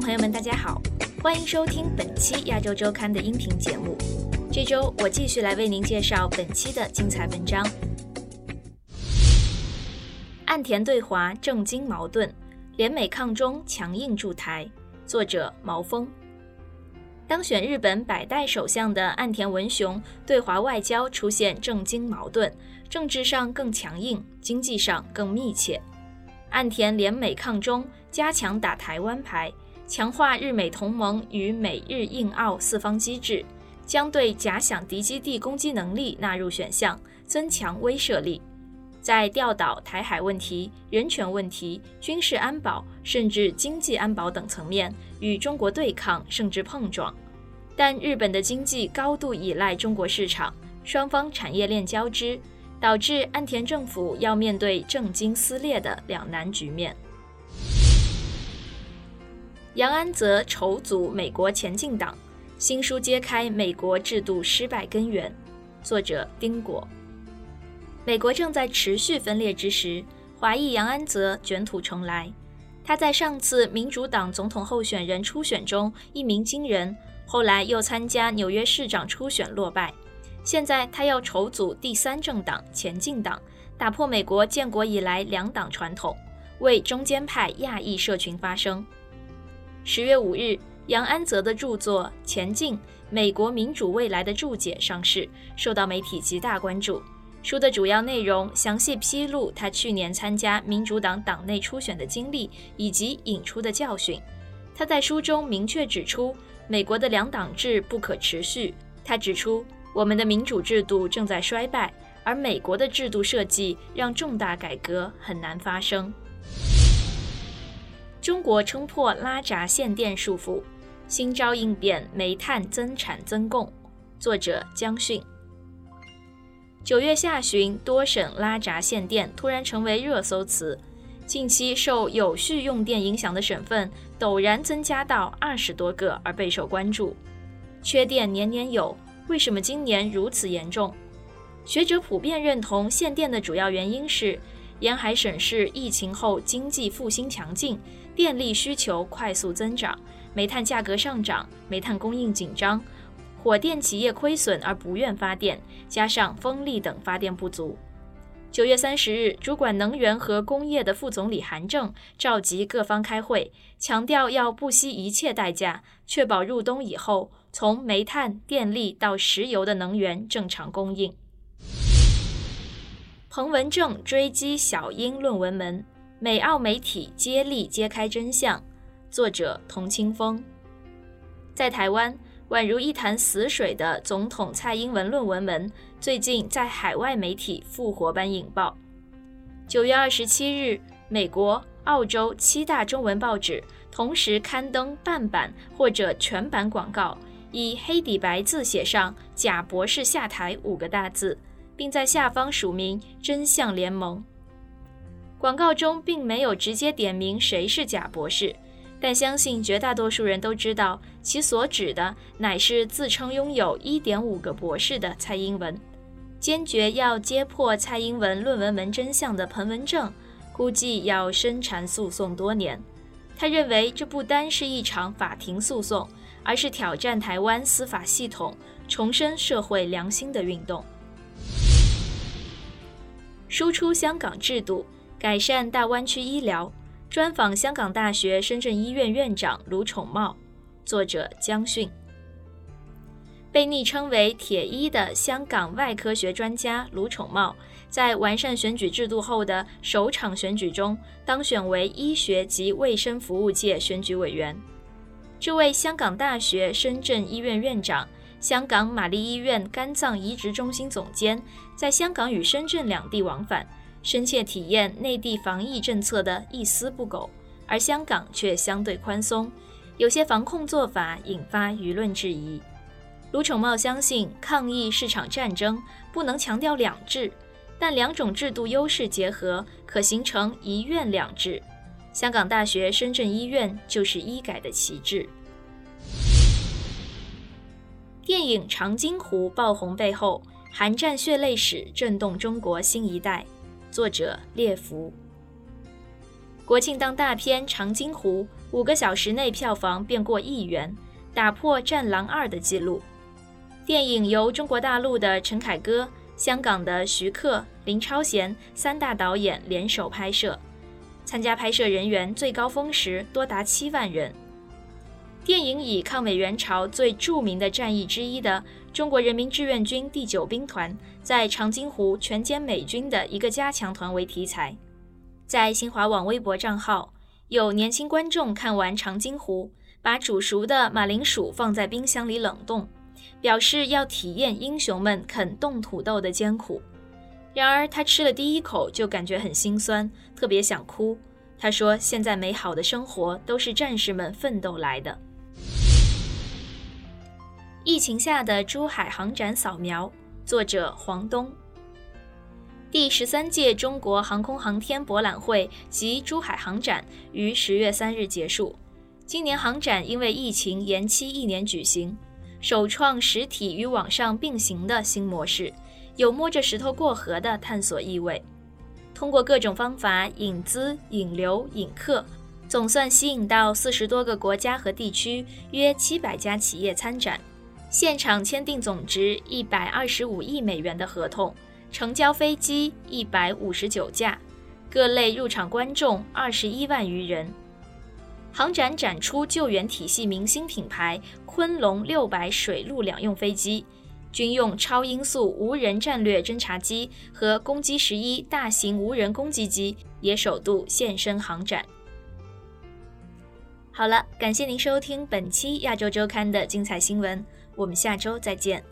朋友们，大家好，欢迎收听本期亚洲周刊的音频节目。这周我继续来为您介绍本期的精彩文章。岸田对华政经矛盾，联美抗中强硬驻台。作者毛峰。当选日本百代首相的岸田文雄对华外交出现政经矛盾，政治上更强硬，经济上更密切。岸田联美抗中，加强打台湾牌，强化日美同盟与美日印澳四方机制，将对假想敌基地攻击能力纳入选项，增强威慑力。在钓岛、台海问题、人权问题、军事安保，甚至经济安保等层面与中国对抗，甚至碰撞。但日本的经济高度依赖中国市场，双方产业链交织，导致岸田政府要面对政经撕裂的两难局面。杨安泽筹组美国前进党，新书揭开美国制度失败根源。作者丁果。美国正在持续分裂之时，华裔杨安泽卷土重来。他在上次民主党总统候选人初选中一鸣惊人，后来又参加纽约市长初选落败。现在他要筹组第三政党前进党，打破美国建国以来两党传统，为中间派亚裔社群发声。十月五日，杨安泽的著作《前进：美国民主未来的注解》上市，受到媒体极大关注。书的主要内容详细披露他去年参加民主党党内初选的经历以及引出的教训。他在书中明确指出，美国的两党制不可持续。他指出，我们的民主制度正在衰败，而美国的制度设计让重大改革很难发生。中国冲破拉闸限电束缚，新招应变煤炭增产增供。作者江迅。九月下旬，多省拉闸限电突然成为热搜词。近期受有序用电影响的省份陡然增加到二十多个，而备受关注。缺电年年有，为什么今年如此严重？学者普遍认同，限电的主要原因是沿海省市疫情后经济复兴强劲，电力需求快速增长，煤炭价格上涨，煤炭供应紧张。火电企业亏损而不愿发电，加上风力等发电不足。九月三十日，主管能源和工业的副总理韩正召集各方开会，强调要不惜一切代价，确保入冬以后从煤炭、电力到石油的能源正常供应。彭文正追击小英论文门，美澳媒体接力揭开真相。作者童清风，在台湾。宛如一潭死水的总统蔡英文论文门，最近在海外媒体复活般引爆。九月二十七日，美国、澳洲七大中文报纸同时刊登半版或者全版广告，以黑底白字写上“贾博士下台”五个大字，并在下方署名“真相联盟”。广告中并没有直接点明谁是贾博士。但相信绝大多数人都知道，其所指的乃是自称拥有一点五个博士的蔡英文。坚决要揭破蔡英文论文门真相的彭文正，估计要深缠诉讼多年。他认为这不单是一场法庭诉讼，而是挑战台湾司法系统、重申社会良心的运动。输出香港制度，改善大湾区医疗。专访香港大学深圳医院院长卢宠茂，作者江迅。被昵称为“铁医”的香港外科学专家卢宠茂，在完善选举制度后的首场选举中当选为医学及卫生服务界选举委员。这位香港大学深圳医院院长、香港玛丽医院肝脏移植中心总监，在香港与深圳两地往返。深切体验内地防疫政策的一丝不苟，而香港却相对宽松，有些防控做法引发舆论质疑。卢宠茂相信，抗疫是场战争，不能强调两制，但两种制度优势结合，可形成一院两制。香港大学深圳医院就是医改的旗帜。电影《长津湖》爆红背后，韩战血泪史震动中国新一代。作者列福。国庆档大片《长津湖》五个小时内票房便过亿元，打破《战狼二》的纪录。电影由中国大陆的陈凯歌、香港的徐克、林超贤三大导演联手拍摄，参加拍摄人员最高峰时多达七万人。电影以抗美援朝最著名的战役之一的中国人民志愿军第九兵团在长津湖全歼美军的一个加强团为题材，在新华网微博账号有年轻观众看完长津湖，把煮熟的马铃薯放在冰箱里冷冻，表示要体验英雄们啃冻土豆的艰苦。然而他吃了第一口就感觉很心酸，特别想哭。他说：“现在美好的生活都是战士们奋斗来的。”疫情下的珠海航展扫描，作者黄东。第十三届中国航空航天博览会及珠海航展于十月三日结束。今年航展因为疫情延期一年举行，首创实体与网上并行的新模式，有摸着石头过河的探索意味。通过各种方法引资、引流、引客，总算吸引到四十多个国家和地区约七百家企业参展。现场签订总值一百二十五亿美元的合同，成交飞机一百五十九架，各类入场观众二十一万余人。航展展出救援体系明星品牌昆龙六百水陆两用飞机，军用超音速无人战略侦察机和攻击十一大型无人攻击机也首度现身航展。好了，感谢您收听本期亚洲周刊的精彩新闻。我们下周再见。